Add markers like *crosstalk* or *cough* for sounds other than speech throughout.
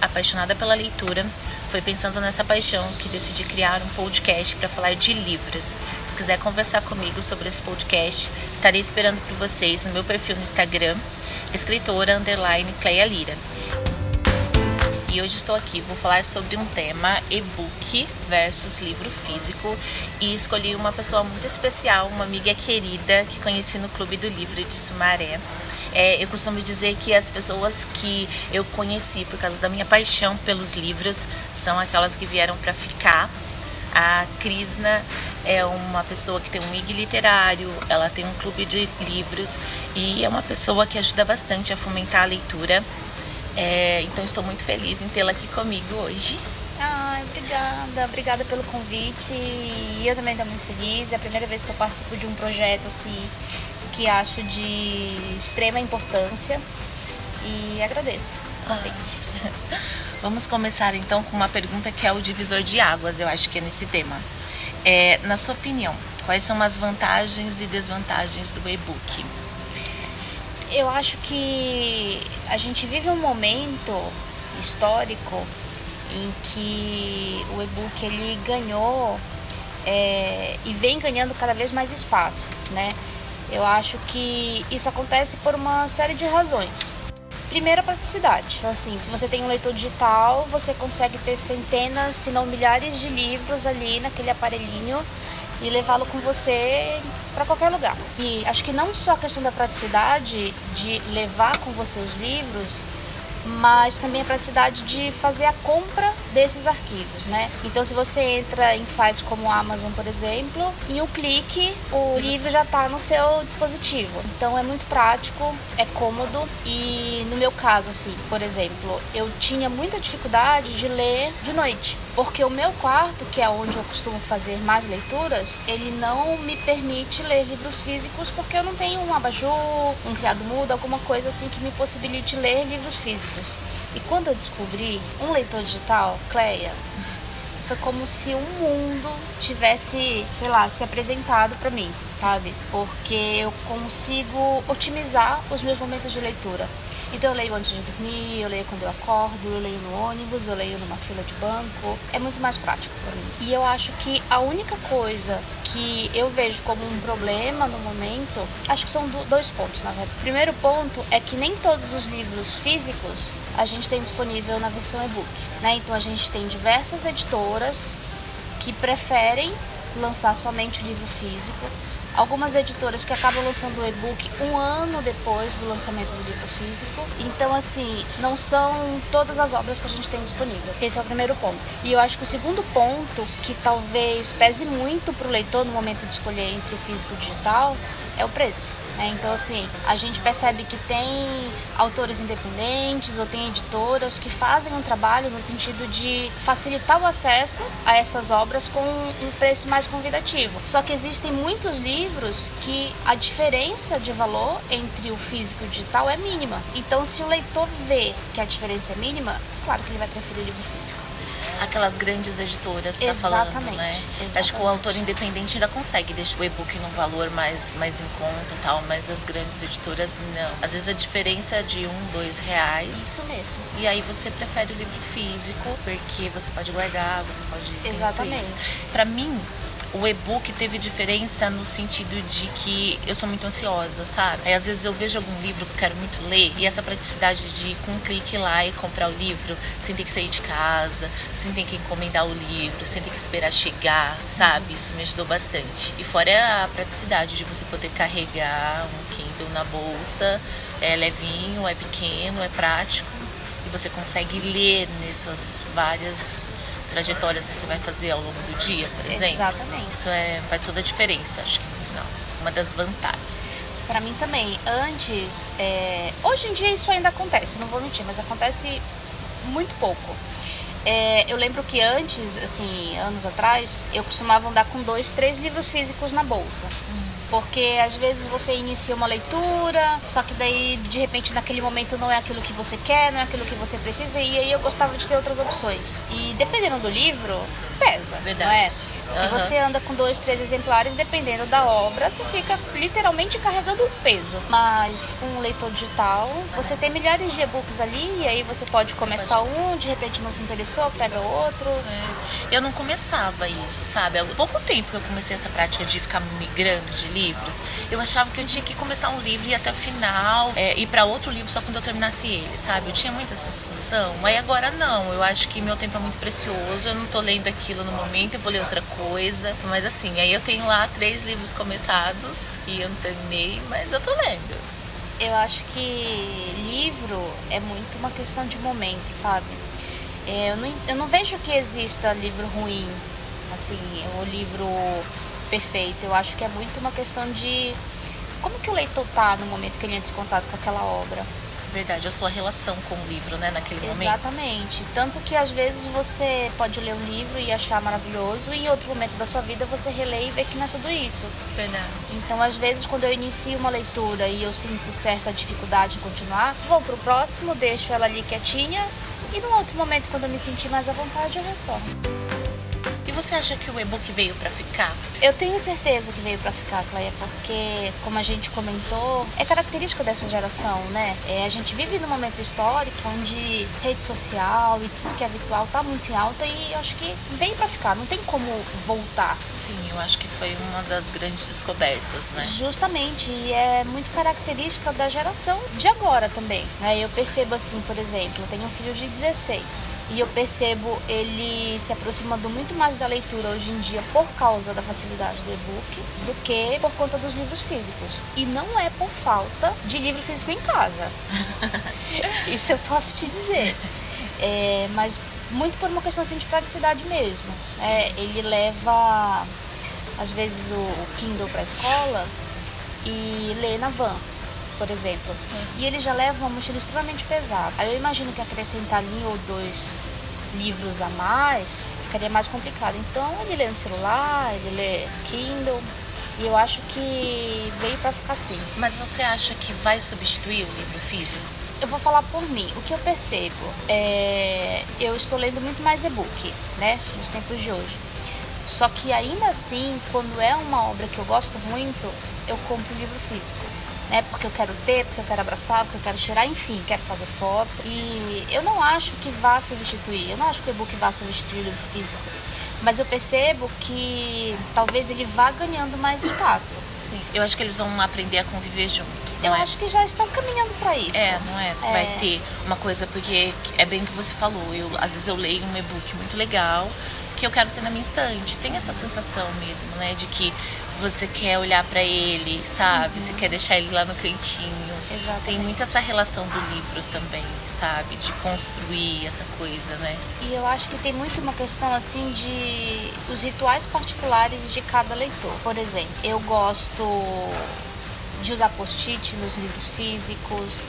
Apaixonada pela leitura. Foi pensando nessa paixão que decidi criar um podcast para falar de livros. Se quiser conversar comigo sobre esse podcast, estarei esperando por vocês no meu perfil no Instagram, escritora underline Cleia Lira. E hoje estou aqui, vou falar sobre um tema e-book versus livro físico e escolhi uma pessoa muito especial, uma amiga querida que conheci no Clube do Livro de Sumaré. É, eu costumo dizer que as pessoas que eu conheci por causa da minha paixão pelos livros são aquelas que vieram para ficar. A Krisna é uma pessoa que tem um IG literário, ela tem um clube de livros e é uma pessoa que ajuda bastante a fomentar a leitura é, então estou muito feliz em tê-la aqui comigo hoje. Ai, obrigada, obrigada pelo convite. Eu também estou muito feliz. É a primeira vez que eu participo de um projeto assim que acho de extrema importância e agradeço o convite. Ah. *laughs* Vamos começar então com uma pergunta que é o divisor de águas, eu acho que é nesse tema. É, na sua opinião, quais são as vantagens e desvantagens do e-book? eu acho que a gente vive um momento histórico em que o e-book ele ganhou é, e vem ganhando cada vez mais espaço, né? Eu acho que isso acontece por uma série de razões. Primeiro, a praticidade. Então, assim, se você tem um leitor digital, você consegue ter centenas, se não milhares de livros ali naquele aparelhinho e levá-lo com você para qualquer lugar. E acho que não só a questão da praticidade de levar com você os livros, mas também a praticidade de fazer a compra desses arquivos, né? Então, se você entra em sites como o Amazon, por exemplo, em um clique o livro já está no seu dispositivo. Então, é muito prático, é cômodo e no meu caso, assim, por exemplo, eu tinha muita dificuldade de ler de noite, porque o meu quarto, que é onde eu costumo fazer mais leituras, ele não me permite ler livros físicos porque eu não tenho um abajur, um criado mudo, alguma coisa assim que me possibilite ler livros físicos. E quando eu descobri um leitor digital, Cleia, foi como se um mundo tivesse, sei lá, se apresentado para mim, sabe? Porque eu consigo otimizar os meus momentos de leitura. Então eu leio antes de dormir, eu leio quando eu acordo, eu leio no ônibus, eu leio numa fila de banco. É muito mais prático para mim. E eu acho que a única coisa que eu vejo como um problema no momento, acho que são dois pontos, na verdade. O primeiro ponto é que nem todos os livros físicos a gente tem disponível na versão e-book, né? Então a gente tem diversas editoras que preferem lançar somente o livro físico algumas editoras que acabam lançando o e-book um ano depois do lançamento do livro físico. Então, assim, não são todas as obras que a gente tem disponível. Esse é o primeiro ponto. E eu acho que o segundo ponto, que talvez pese muito para o leitor no momento de escolher entre o físico e o digital, é o preço. Né? Então, assim, a gente percebe que tem autores independentes ou tem editoras que fazem um trabalho no sentido de facilitar o acesso a essas obras com um preço mais convidativo. Só que existem muitos livros que a diferença de valor entre o físico e o digital é mínima. Então, se o leitor vê que a diferença é mínima, claro que ele vai preferir o livro físico aquelas grandes editoras tá falando, né? Exatamente. Acho que o autor independente ainda consegue deixar o e-book num valor mais, mais em conta e tal, mas as grandes editoras não. Às vezes a diferença é de um, dois reais. Isso mesmo. E aí você prefere o livro físico, porque você pode guardar, você pode. Exatamente. Para mim, o e-book teve diferença no sentido de que eu sou muito ansiosa, sabe? Aí às vezes eu vejo algum livro que eu quero muito ler e essa praticidade de com um clique lá e comprar o livro sem ter que sair de casa, sem ter que encomendar o livro, sem ter que esperar chegar, sabe? Isso me ajudou bastante. E fora a praticidade de você poder carregar um Kindle na bolsa, é levinho, é pequeno, é prático e você consegue ler nessas várias trajetórias que você vai fazer ao longo do dia, por exemplo. Exatamente. Isso é, faz toda a diferença, acho que no final. Uma das vantagens. Para mim também. Antes, é... hoje em dia isso ainda acontece, não vou mentir, mas acontece muito pouco. É, eu lembro que antes, assim, anos atrás, eu costumava andar com dois, três livros físicos na bolsa. Porque às vezes você inicia uma leitura, só que daí de repente naquele momento não é aquilo que você quer, não é aquilo que você precisa, e aí eu gostava de ter outras opções. E dependendo do livro, pesa. Verdade. Não é? Se Aham. você anda com dois, três exemplares, dependendo da obra, você fica literalmente carregando um peso. Mas um leitor digital, você tem milhares de e-books ali, e aí você pode começar um, de repente não se interessou, pega outro. É. Eu não começava isso, sabe? Há pouco tempo que eu comecei essa prática de ficar migrando de livros, eu achava que eu tinha que começar um livro e ir até o final, é, ir para outro livro só quando eu terminasse ele, sabe? Eu tinha muita sensação. Aí agora não, eu acho que meu tempo é muito precioso, eu não tô lendo aquilo no momento, eu vou ler outra coisa. Mas assim, aí eu tenho lá três livros começados e eu não terminei, mas eu tô lendo. Eu acho que livro é muito uma questão de momento, sabe? É, Eu não, eu não vejo que exista livro ruim, assim, o livro perfeito. Eu acho que é muito uma questão de como que o leitor tá no momento que ele entra em contato com aquela obra. Verdade, a sua relação com o livro, né, naquele momento. Exatamente. Tanto que às vezes você pode ler um livro e achar maravilhoso, e em outro momento da sua vida você relê e vê que não é tudo isso. Verdade. Então, às vezes, quando eu inicio uma leitura e eu sinto certa dificuldade em continuar, vou pro próximo, deixo ela ali quietinha, e num outro momento, quando eu me sentir mais à vontade, eu retorno. Você acha que o e-book veio para ficar? Eu tenho certeza que veio pra ficar, Cleia, porque, como a gente comentou, é característica dessa geração, né? É, a gente vive num momento histórico onde rede social e tudo que é virtual tá muito em alta e acho que veio pra ficar, não tem como voltar. Sim, eu acho que foi uma das grandes descobertas, né? Justamente, e é muito característica da geração de agora também. Né? Eu percebo assim, por exemplo, eu tenho um filho de 16 e eu percebo ele se aproximando muito mais da leitura hoje em dia por causa da facilidade do e-book do que por conta dos livros físicos. E não é por falta de livro físico em casa. *laughs* Isso eu posso te dizer. É, mas muito por uma questão assim, de praticidade mesmo. É, ele leva às vezes o, o Kindle para a escola e lê na van, por exemplo. E ele já leva uma mochila extremamente pesada. Aí eu imagino que acrescentar um ou dois livros a mais ficaria mais complicado. Então ele lê no celular, ele lê Kindle. E eu acho que veio para ficar assim. Mas você acha que vai substituir o livro físico? Eu vou falar por mim. O que eu percebo é. Eu estou lendo muito mais e-book, né? Nos tempos de hoje. Só que ainda assim, quando é uma obra que eu gosto muito, eu compro o livro físico. Né? Porque eu quero ter, porque eu quero abraçar, porque eu quero cheirar, enfim, quero fazer foto. E eu não acho que vá substituir. Eu não acho que o e-book vá substituir o livro físico. Mas eu percebo que talvez ele vá ganhando mais espaço. Sim. Eu acho que eles vão aprender a conviver junto. Eu é? acho que já estão caminhando para isso. É, não é? É. Vai ter uma coisa, porque é bem o que você falou. Eu, às vezes eu leio um e-book muito legal que eu quero ter na minha estante. Tem essa sensação mesmo, né? De que você quer olhar pra ele, sabe? Você quer deixar ele lá no cantinho. Exatamente. Tem muito essa relação do livro também, sabe? De construir essa coisa, né? E eu acho que tem muito uma questão assim de os rituais particulares de cada leitor. Por exemplo, eu gosto de usar post-it nos livros físicos,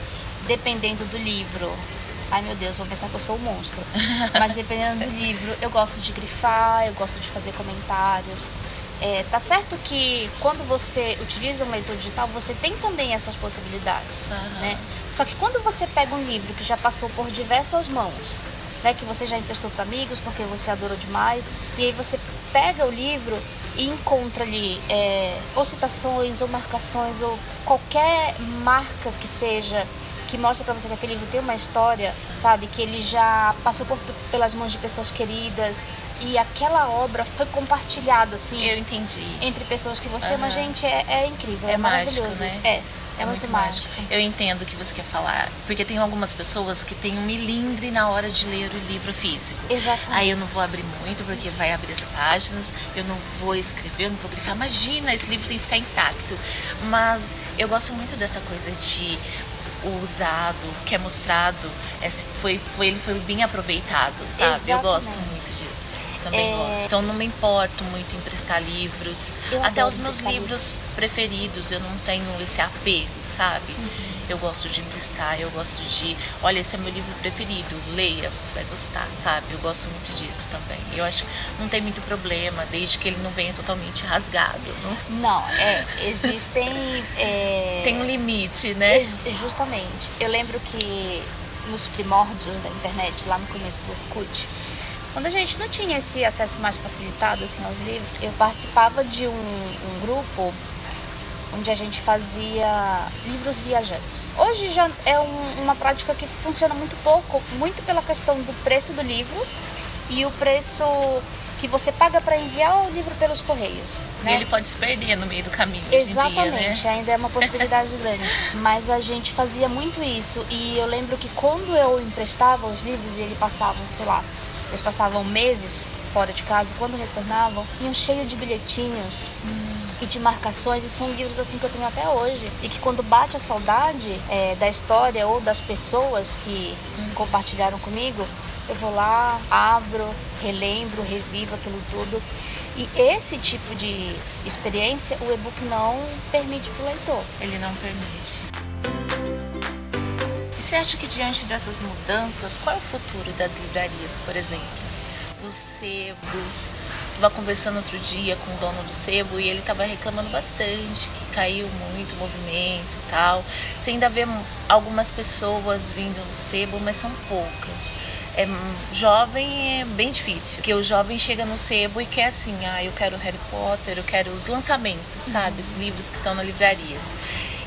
dependendo do livro. Ai meu Deus, vão pensar que eu sou um monstro. *laughs* Mas dependendo do livro, eu gosto de grifar, eu gosto de fazer comentários. É, tá certo que quando você utiliza um leitor digital, você tem também essas possibilidades, Aham. né? Só que quando você pega um livro que já passou por diversas mãos, né, que você já emprestou para amigos porque você adorou demais, e aí você pega o livro e encontra ali é, ou citações ou marcações ou qualquer marca que seja que mostra pra você que aquele livro tem uma história, sabe? Que ele já passou por, pelas mãos de pessoas queridas e aquela obra foi compartilhada, assim, Eu entendi. entre pessoas que você ama. Aham. Gente, é, é incrível, é, É mágico, maravilhoso né? isso. É, é, muito, mágico. Eu entendo o que você quer falar. Porque tem algumas pessoas que têm um milindre na hora de ler o livro físico. Exatamente. Aí eu não vou abrir muito, porque vai abrir as páginas, eu não vou escrever, eu não vou grifar. Imagina, esse livro tem que ficar intacto. Mas eu gosto muito dessa coisa de o usado, que é mostrado, esse foi, foi, ele foi bem aproveitado, sabe? Eu gosto Exatamente. muito disso. Também É. gosto. Então não me importo muito em emprestar livros. Eu Até os meus emprestar livros preferidos, eu não tenho esse apego, sabe? Uhum. Eu gosto de emprestar, eu gosto de, olha, esse é meu livro preferido, leia, você vai gostar, sabe? Eu gosto muito disso também. Eu acho que não tem muito problema, desde que ele não venha totalmente rasgado. Não, não é, existem. É... Tem um limite, né? Justamente. Eu lembro que nos primórdios da internet, lá no começo do Orkut, quando a gente não tinha esse acesso mais facilitado assim, aos livros, eu participava de um, um grupo onde a gente fazia livros viajantes. Hoje já é um, uma prática que funciona muito pouco, muito pela questão do preço do livro e o preço que você paga para enviar o livro pelos correios. Né? E ele pode se perder no meio do caminho Exatamente, dia, né? ainda é uma possibilidade *laughs* grande. Mas a gente fazia muito isso e eu lembro que quando eu emprestava os livros e eles passavam, sei lá, eles passavam meses fora de casa e quando retornavam, iam cheio de bilhetinhos. Hum e de marcações, e são livros assim que eu tenho até hoje. E que quando bate a saudade é, da história ou das pessoas que compartilharam comigo, eu vou lá, abro, relembro, revivo aquilo tudo. E esse tipo de experiência o e-book não permite para o leitor. Ele não permite. E você acha que diante dessas mudanças, qual é o futuro das livrarias, por exemplo? Dos sebos, estava conversando outro dia com o dono do sebo e ele estava reclamando bastante que caiu muito o movimento e tal. Você ainda vê algumas pessoas vindo no sebo, mas são poucas. É, jovem é bem difícil, porque o jovem chega no sebo e quer assim, ah, eu quero Harry Potter, eu quero os lançamentos, sabe, os livros que estão nas livrarias.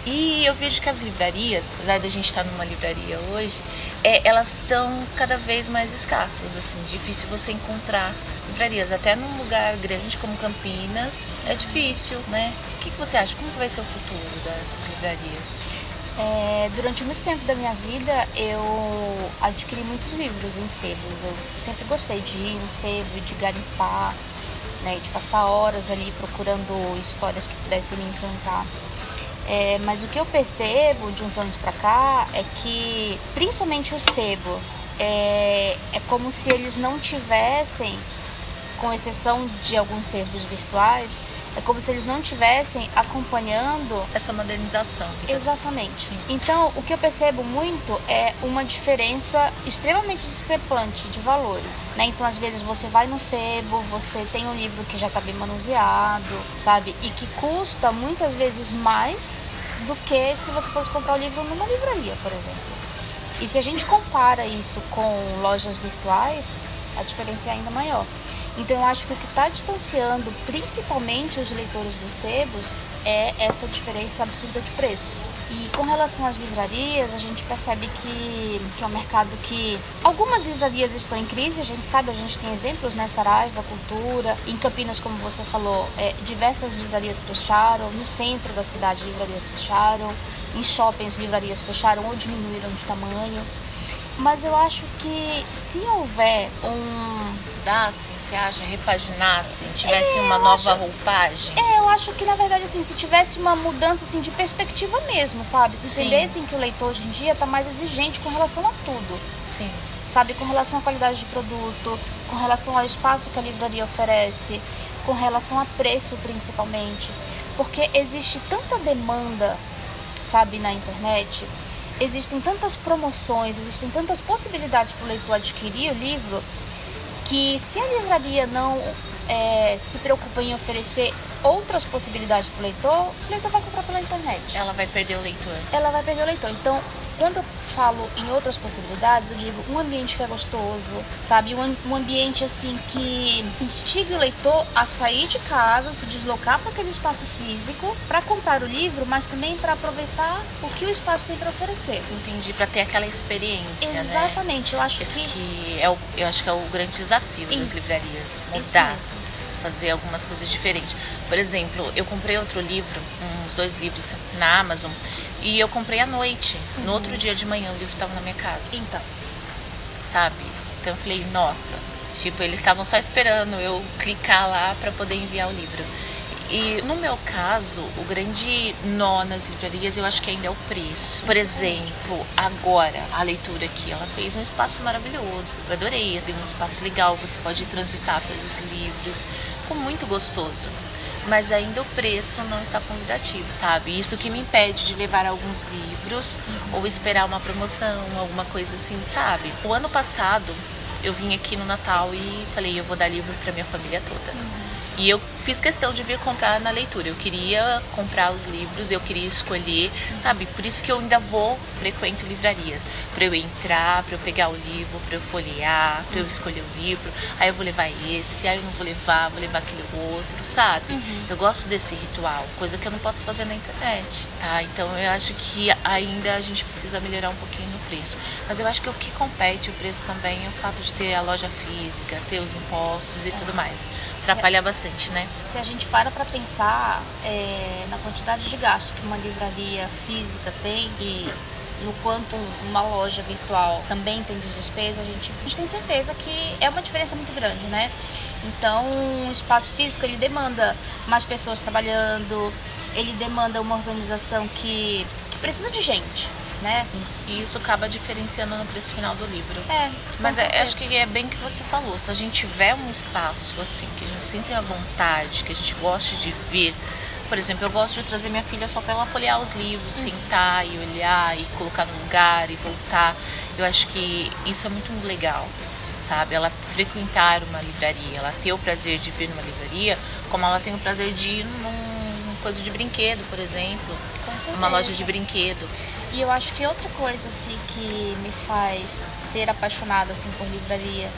E eu vejo que as livrarias, apesar de a gente estar numa livraria hoje, é, elas estão cada vez mais escassas, assim, difícil você encontrar livrarias. Até num lugar grande como Campinas é difícil, né? O que, você acha? Como que vai ser o futuro dessas livrarias? É, durante muito tempo da minha vida eu adquiri muitos livros em sebos. Eu sempre gostei de ir no sebo, de garimpar, né, de passar horas ali procurando histórias que pudessem me encantar. É, mas o que eu percebo de uns anos para cá é que, principalmente o sebo, é, é como se eles não tivessem, com exceção de alguns sebos virtuais, é como se eles não estivessem acompanhando essa modernização. Exatamente. Sim. Então, o que eu percebo muito é uma diferença extremamente discrepante de valores. Né? Então, às vezes você vai no sebo, você tem um livro que já está bem manuseado, sabe? E que custa muitas vezes mais do que se você fosse comprar o livro numa livraria, por exemplo. E se a gente compara isso com lojas virtuais, a diferença é ainda maior. Então eu acho que o que está distanciando principalmente os leitores dos sebos é essa diferença absurda de preço. E com relação às livrarias, a gente percebe que, que é um mercado que algumas livrarias estão em crise, a gente sabe, a gente tem exemplos, né? Saraiva, Cultura, em Campinas, como você falou, é, diversas livrarias fecharam, no centro da cidade livrarias fecharam, em shoppings livrarias fecharam ou diminuíram de tamanho. Mas eu acho que se houver um. Mudassem, você acha? Repaginassem, tivesse é, uma nova acho, roupagem? É, eu acho que na verdade, assim, se tivesse uma mudança assim, de perspectiva mesmo, sabe? Se entendessem que o leitor hoje em dia está mais exigente com relação a tudo. Sim. Sabe, com relação à qualidade de produto, com relação ao espaço que a livraria oferece, com relação a preço principalmente. Porque existe tanta demanda, sabe, na internet existem tantas promoções, existem tantas possibilidades para o leitor adquirir o livro, que se a livraria não é, se preocupa em oferecer outras possibilidades para o leitor, o leitor vai comprar pela internet. Ela vai perder o leitor. Ela vai perder o leitor. Então, quando eu falo em outras possibilidades, eu digo um ambiente que é gostoso, sabe? Um, um ambiente assim que instiga o leitor a sair de casa, se deslocar para aquele espaço físico para comprar o livro, mas também para aproveitar o que o espaço tem para oferecer. Entendi, para ter aquela experiência, né? Exatamente, né? eu acho Esse que... que é o, eu acho que é o grande desafio Isso. das livrarias, mudar fazer algumas coisas diferentes. Por exemplo, eu comprei outro livro, uns dois livros na Amazon, e eu comprei à noite. Uhum. No outro dia de manhã o livro estava na minha casa. Então. Sabe? Então eu falei, nossa, tipo, eles estavam só esperando eu clicar lá para poder enviar o livro. E no meu caso, o grande nó nas livrarias eu acho que ainda é o preço. Por exemplo, agora a leitura aqui, ela fez um espaço maravilhoso. Eu adorei, deu um espaço legal, você pode transitar pelos livros, ficou muito gostoso. Mas ainda o preço não está convidativo, sabe? Isso que me impede de levar alguns livros uhum. ou esperar uma promoção, alguma coisa assim, sabe? O ano passado eu vim aqui no Natal e falei, eu vou dar livro para minha família toda. Uhum. E eu fiz questão de vir comprar na leitura. Eu queria comprar os livros, eu queria escolher, sabe? Por isso que eu ainda vou, frequento livrarias. Para eu entrar, para eu pegar o livro, para eu folhear, para eu escolher o livro. Aí eu vou levar esse, aí eu não vou levar, vou levar aquele outro, sabe? Uhum. Eu gosto desse ritual, coisa que eu não posso fazer na internet, tá? Então eu acho que ainda a gente precisa melhorar um pouquinho no preço. Mas eu acho que o que compete o preço também é o fato de ter a loja física, ter os impostos e tudo mais. Atrapalha bastante, né? Se a gente para para pensar é, na quantidade de gasto que uma livraria física tem e no quanto uma loja virtual também tem de despesa, a gente, a gente tem certeza que é uma diferença muito grande, né? Então, o espaço físico ele demanda mais pessoas trabalhando, ele demanda uma organização que, que precisa de gente, né? E isso acaba diferenciando no preço final do livro. É. Mas é, acho que é bem que você falou. Se a gente tiver um espaço assim, que a gente sinta a vontade, que a gente goste de ver. Por exemplo, eu gosto de trazer minha filha só para ela folhear os livros, uhum. sentar e olhar e colocar no lugar e voltar. Eu acho que isso é muito legal sabe? Ela frequentar uma livraria, ela ter o prazer de vir numa livraria, como ela tem o prazer de ir num coisa de brinquedo, por exemplo, uma loja de brinquedo. E eu acho que outra coisa assim que me faz ser apaixonada assim por livraria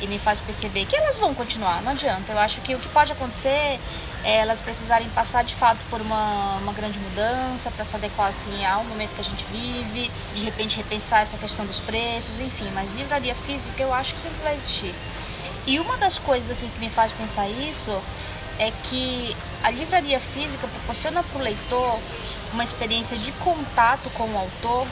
e me faz perceber que elas vão continuar, não adianta. Eu acho que o que pode acontecer é elas precisarem passar de fato por uma, uma grande mudança para se adequar assim ao momento que a gente vive, de repente repensar essa questão dos preços, enfim, mas livraria física eu acho que sempre vai existir. E uma das coisas assim que me faz pensar isso é que a livraria física proporciona para o leitor uma experiência de contato com o autor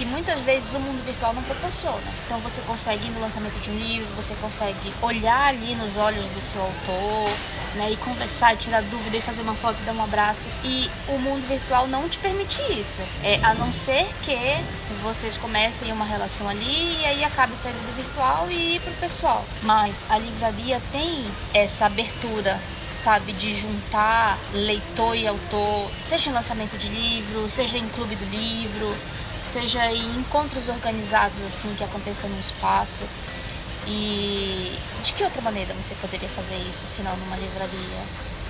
que muitas vezes o mundo virtual não proporciona. Então você consegue ir no lançamento de um livro, você consegue olhar ali nos olhos do seu autor, né, e conversar, e tirar dúvida, e fazer uma foto, e dar um abraço. E o mundo virtual não te permite isso. É, a não ser que vocês comecem uma relação ali e aí acabe saindo do virtual e ir pro pessoal. Mas a livraria tem essa abertura sabe, de juntar leitor e autor, seja em lançamento de livro, seja em clube do livro, seja em encontros organizados assim que aconteçam no espaço. E de que outra maneira você poderia fazer isso, se não numa livraria?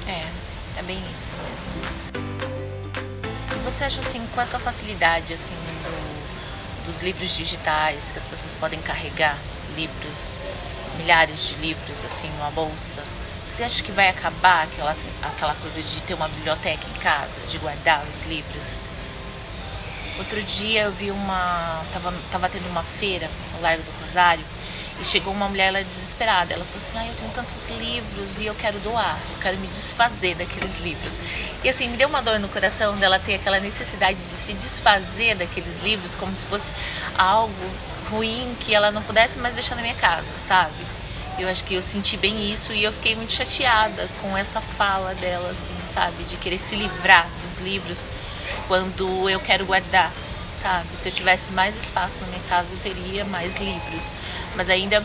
É, é bem isso mesmo. E você acha assim, com essa facilidade assim do, dos livros digitais, que as pessoas podem carregar livros, milhares de livros assim numa bolsa, você acha que vai acabar aquela, aquela coisa de ter uma biblioteca em casa, de guardar os livros? Outro dia eu vi uma. Tava, tava tendo uma feira no Largo do Rosário e chegou uma mulher ela desesperada. Ela falou assim: ah, eu tenho tantos livros e eu quero doar, eu quero me desfazer daqueles livros. E assim, me deu uma dor no coração dela ter aquela necessidade de se desfazer daqueles livros como se fosse algo ruim que ela não pudesse mais deixar na minha casa, sabe? Eu acho que eu senti bem isso e eu fiquei muito chateada com essa fala dela, assim, sabe? De querer se livrar dos livros quando eu quero guardar, sabe? Se eu tivesse mais espaço na minha casa, eu teria mais livros. Mas ainda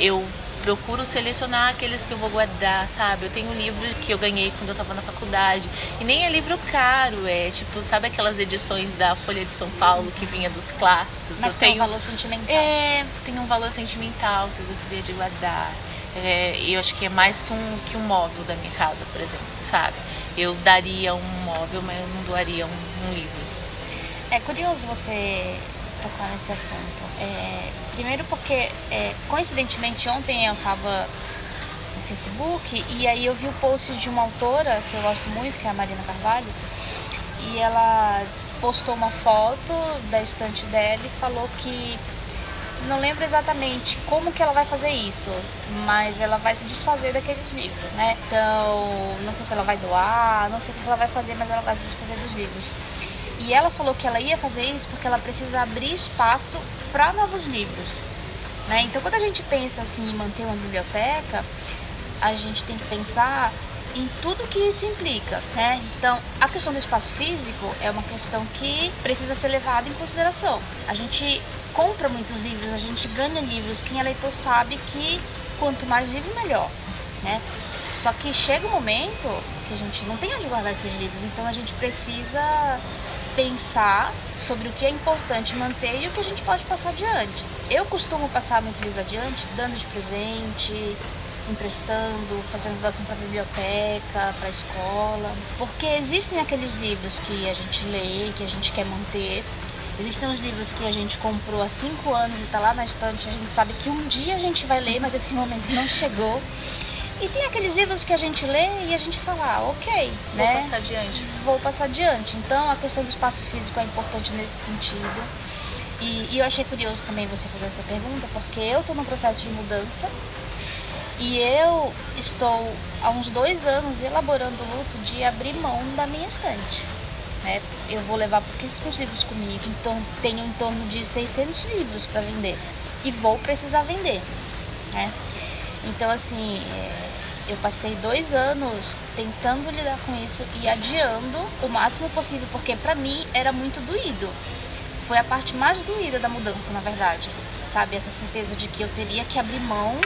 eu procuro selecionar aqueles que eu vou guardar, sabe? Eu tenho um livro que eu ganhei quando eu estava na faculdade. E nem é livro caro, é tipo, sabe aquelas edições da Folha de São Paulo que vinha dos clássicos? Mas eu tem tenho... um valor sentimental. É, tem um valor sentimental que eu gostaria de guardar. É, eu acho que é mais que um, que um móvel da minha casa, por exemplo, sabe? Eu daria um móvel, mas eu não doaria um, um livro. É curioso você tocar nesse assunto. É, primeiro porque, é, coincidentemente, ontem eu estava no Facebook e aí eu vi o post de uma autora que eu gosto muito, que é a Marina Carvalho, e ela postou uma foto da estante dela e falou que não lembro exatamente como que ela vai fazer isso, mas ela vai se desfazer daqueles livros, né? Então, não sei se ela vai doar, não sei o que ela vai fazer, mas ela vai se desfazer dos livros. E ela falou que ela ia fazer isso porque ela precisa abrir espaço para novos livros. Né? Então, quando a gente pensa assim, em manter uma biblioteca, a gente tem que pensar em tudo que isso implica, né? Então, a questão do espaço físico é uma questão que precisa ser levada em consideração. A gente compra muitos livros, a gente ganha livros. Quem é leitor sabe que quanto mais livro, melhor, né? Só que chega um momento que a gente não tem onde guardar esses livros, então a gente precisa pensar sobre o que é importante manter e o que a gente pode passar adiante. Eu costumo passar muito livro adiante, dando de presente, emprestando, fazendo doação para a biblioteca, para a escola, porque existem aqueles livros que a gente lê, que a gente quer manter. Existem os livros que a gente comprou há cinco anos e está lá na estante, a gente sabe que um dia a gente vai ler, mas esse momento não chegou. E tem aqueles livros que a gente lê e a gente fala, ah, ok, Vou né? passar adiante. Vou passar adiante. Então a questão do espaço físico é importante nesse sentido. E, e eu achei curioso também você fazer essa pergunta, porque eu estou num processo de mudança e eu estou há uns dois anos elaborando o luto de abrir mão da minha estante. Né? Eu vou levar pouquíssimos livros comigo, então tenho em torno de 600 livros para vender e vou precisar vender. Né? Então, assim, é, eu passei dois anos tentando lidar com isso e adiando o máximo possível, porque para mim era muito doído. Foi a parte mais doída da mudança, na verdade. Sabe, essa certeza de que eu teria que abrir mão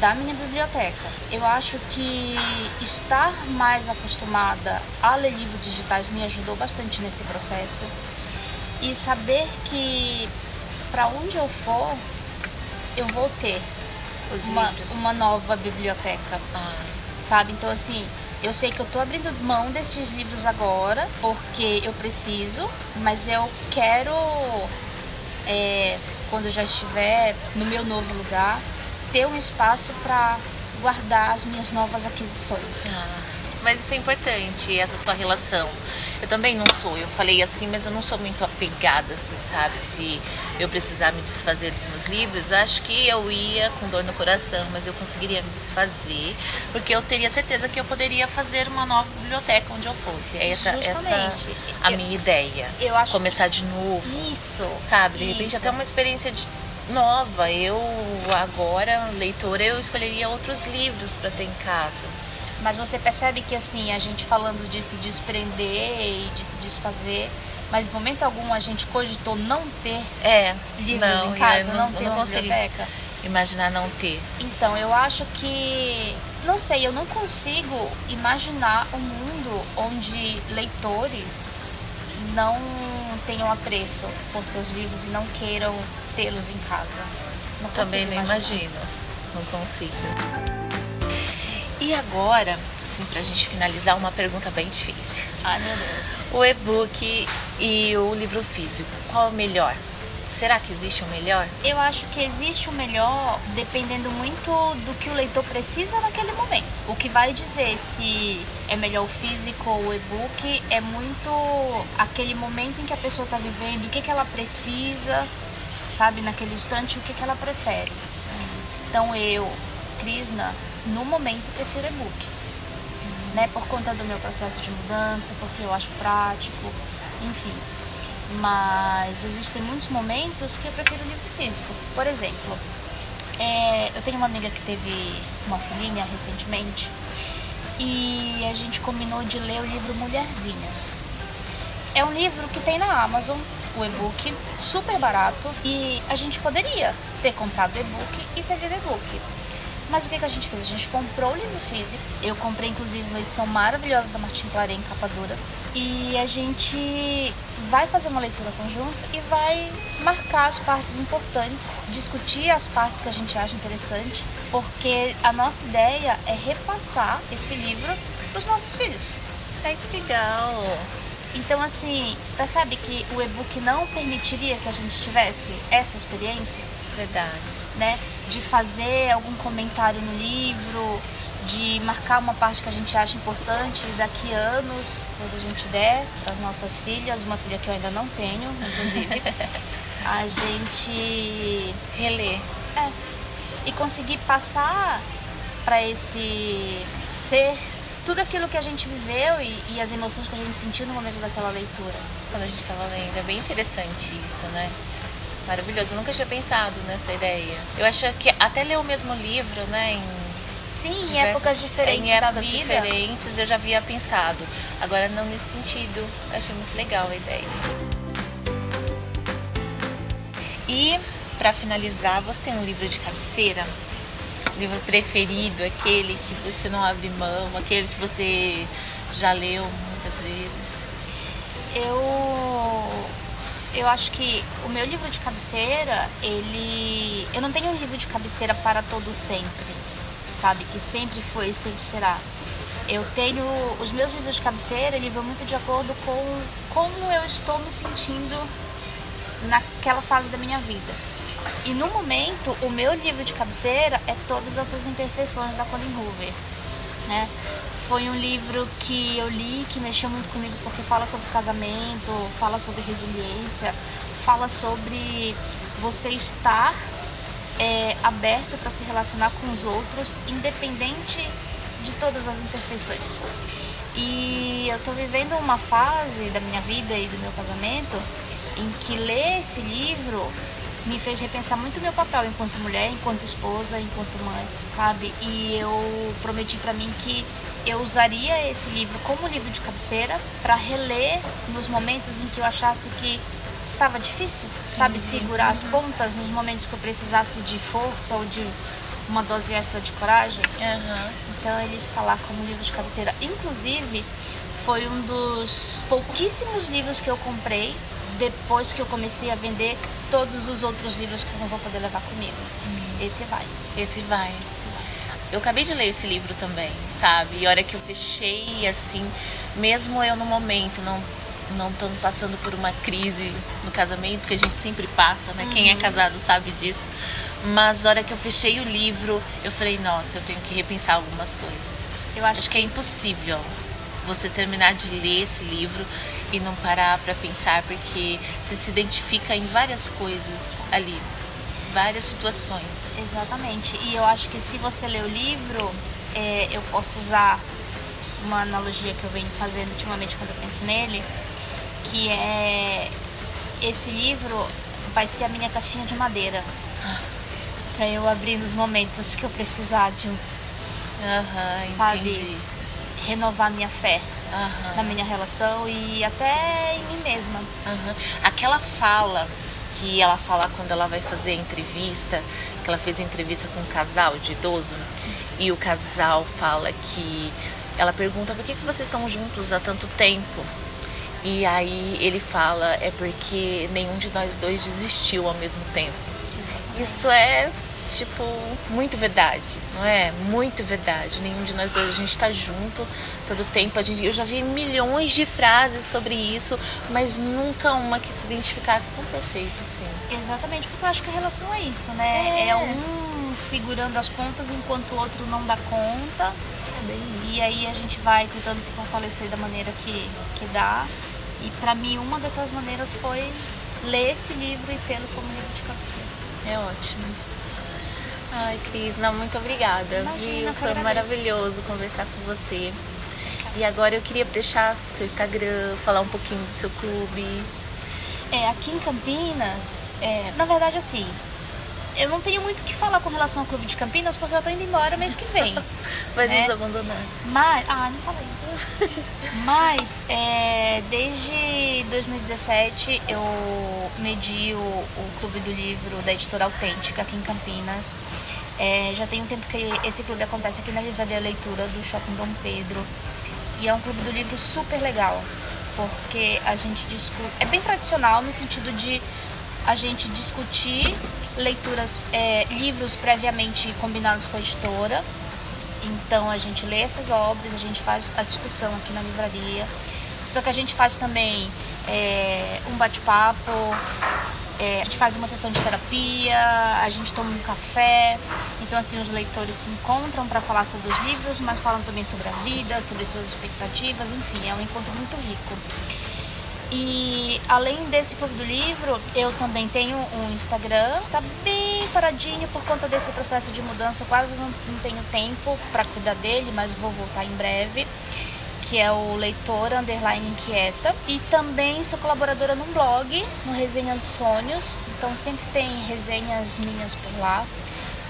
da minha biblioteca. Eu acho que estar mais acostumada a ler livros digitais me ajudou bastante nesse processo. E saber que para onde eu for, eu vou ter Os uma, livros. uma nova biblioteca, Ah, sabe? Então, assim, eu sei que eu tô abrindo mão desses livros agora, porque eu preciso, mas eu quero, é, quando eu já estiver no meu novo lugar, ter um espaço para guardar as minhas novas aquisições. ah. Mas isso é importante, essa sua relação. Eu também não sou, eu falei assim, mas eu não sou muito apegada, assim, sabe? Se eu precisar me desfazer dos meus livros, acho que eu ia com dor no coração, mas eu conseguiria me desfazer, porque eu teria certeza que eu poderia fazer uma nova biblioteca onde eu fosse. É essa, essa a Eu- minha ideia. eu acho- Começar de novo. Isso. sabe? De repente Isso. até uma experiência de- nova. Eu agora, leitora, eu escolheria outros livros para ter em casa. Mas você percebe que assim, a gente falando de se desprender e de se desfazer, mas em momento algum a gente cogitou não ter É, livros não, em casa, eu não, não, ter não uma biblioteca. imaginar não ter. Então, eu acho que. Não sei, eu não consigo imaginar um mundo onde leitores não tenham apreço por seus livros e não queiram tê-los em casa. Não Também não imaginar. imagino. Não consigo. E agora, assim, pra gente finalizar, uma pergunta bem difícil. Ai, meu Deus. O e-book e o livro físico, qual é o melhor? Será que existe um melhor? Eu acho que existe o melhor dependendo muito do que o leitor precisa naquele momento. O que vai dizer se é melhor o físico ou o e-book é muito aquele momento em que a pessoa está vivendo, o que, que ela precisa, sabe, naquele instante, o que, que ela prefere. Então eu, Krishna, no momento prefiro e-book. Né, por conta do meu processo de mudança, porque eu acho prático, enfim. Mas existem muitos momentos que eu prefiro livro físico. Por exemplo, é, eu tenho uma amiga que teve uma filhinha recentemente e a gente combinou de ler o livro Mulherzinhas. É um livro que tem na Amazon, o e-book, super barato e a gente poderia ter comprado o e-book e ter lido o e-book. Mas o que, que a gente fez? A gente comprou o livro físico. Eu comprei, inclusive, uma edição maravilhosa da Martin Claret em capa dura. E a gente vai fazer uma leitura conjunta e vai marcar as partes importantes, discutir as partes que a gente acha interessante, porque a nossa ideia é repassar esse livro para os nossos filhos. Ai, que legal! Então, assim, percebe que o e-book não permitiria que a gente tivesse essa experiência? Verdade. né? De fazer algum comentário no livro, de marcar uma parte que a gente acha importante daqui a anos, quando a gente der, para as nossas filhas, uma filha que eu ainda não tenho, inclusive, *laughs* a gente Reler. é, e conseguir passar para esse ser tudo aquilo que a gente viveu e, e as emoções que a gente sentiu no momento daquela leitura. Quando a gente estava lendo. É bem interessante isso, né? Maravilhoso. Eu nunca tinha pensado nessa ideia. Eu acho que até ler o mesmo livro, né? Em Sim, em épocas diferentes em épocas diferentes eu já havia pensado. Agora não nesse sentido. Eu achei muito legal a ideia. E para finalizar, você tem um livro de cabeceira? livro preferido, aquele que você não abre mão, aquele que você já leu muitas vezes? Eu eu acho que o meu livro de cabeceira, ele eu não tenho um livro de cabeceira para todo sempre, sabe, que sempre foi e sempre será. Eu tenho os meus livros de cabeceira, ele vão muito de acordo com como eu estou me sentindo naquela fase da minha vida. E no momento, o meu livro de cabeceira é Todas as Suas Imperfeições da Colin Hoover, né? Foi um livro que eu li que mexeu muito comigo porque fala sobre casamento, fala sobre resiliência, fala sobre você estar é, aberto para se relacionar com os outros, independente de todas as imperfeições. E eu estou vivendo uma fase da minha vida e do meu casamento em que ler esse livro me fez repensar muito meu papel enquanto mulher, enquanto esposa, enquanto mãe, sabe? E eu prometi para mim que eu usaria esse livro como livro de cabeceira para reler nos momentos em que eu achasse que estava difícil, sabe? Uhum. Segurar as pontas nos momentos que eu precisasse de força ou de uma dose extra de coragem. Uhum. Então ele está lá como livro de cabeceira. Inclusive, foi um dos pouquíssimos livros que eu comprei depois que eu comecei a vender todos os outros livros que eu não vou poder levar comigo. Hum. Esse vai. Esse vai. Esse vai. Eu acabei de ler esse livro também, sabe? E a hora que eu fechei, assim, mesmo eu no momento não não estando passando por uma crise no casamento, que a gente sempre passa, né? Uhum. Quem é uhum. casado sabe disso. Mas a hora que eu fechei o livro, eu falei, nossa, eu tenho que repensar algumas coisas. Eu acho, acho que é impossível você terminar de ler esse livro e não parar para pensar, porque você se identifica em várias coisas ali, várias situações. Exatamente. E eu acho que se você ler o livro, é, eu posso usar uma analogia que eu venho fazendo ultimamente quando eu penso nele, que é esse livro vai ser a minha caixinha de madeira. *gasps* Pra eu abrir nos momentos que eu precisar de um. Uhum, sabe? Entendi. Renovar minha fé uhum. na minha relação e até Sim. em mim mesma. Uhum. Aquela fala que ela fala quando ela vai fazer a entrevista, que ela fez a entrevista com um casal de idoso, e o casal fala que ela pergunta por que, que vocês estão juntos há tanto tempo. E aí ele fala é porque nenhum de nós dois desistiu ao mesmo tempo. Isso é tipo, muito verdade, não é? Muito verdade. Nenhum de nós dois, a gente tá junto todo tempo. A gente, eu já vi milhões de frases sobre isso, mas nunca uma que se identificasse tão perfeito, assim. Exatamente, porque eu acho que a relação é isso, né? É, é um segurando as pontas enquanto o outro não dá conta. É. E aí a gente vai tentando se fortalecer da maneira que, que dá. E para mim, uma dessas maneiras foi ler esse livro e tê-lo como livro de cabeceira. É ótimo. Ai, Cris, não, muito obrigada. Imagina, viu? Foi maravilhoso conversar com você. E agora eu queria deixar seu Instagram, falar um pouquinho do seu clube. É, aqui em Campinas, é, na verdade assim, eu não tenho muito o que falar com relação ao Clube de Campinas, porque eu tô indo embora mês que vem. *laughs* Vai né? nos abandonar. Mas, ah, não falei isso. *laughs* Mas, é, desde 2017, eu medi o, o Clube do Livro da Editora Autêntica aqui em Campinas. É, já tem um tempo que esse clube acontece aqui na Livraria Leitura do Shopping Dom Pedro. E é um clube do livro super legal, porque a gente discute. É bem tradicional no sentido de a gente discutir leituras, é, livros previamente combinados com a editora. Então a gente lê essas obras, a gente faz a discussão aqui na livraria. Só que a gente faz também é, um bate-papo, é, a gente faz uma sessão de terapia, a gente toma um café. Então, assim, os leitores se encontram para falar sobre os livros, mas falam também sobre a vida, sobre suas expectativas, enfim, é um encontro muito rico. E além desse clube do livro, eu também tenho um Instagram, tá bem paradinho por conta desse processo de mudança, quase não, não tenho tempo para cuidar dele, mas vou voltar em breve que é o Leitor Underline Inquieta. E também sou colaboradora num blog, no Resenha dos Sonhos. Então sempre tem resenhas minhas por lá.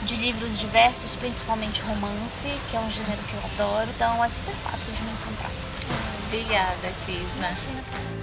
De livros diversos, principalmente romance, que é um gênero que eu adoro. Então é super fácil de me encontrar. Obrigada, Cris. Imagina.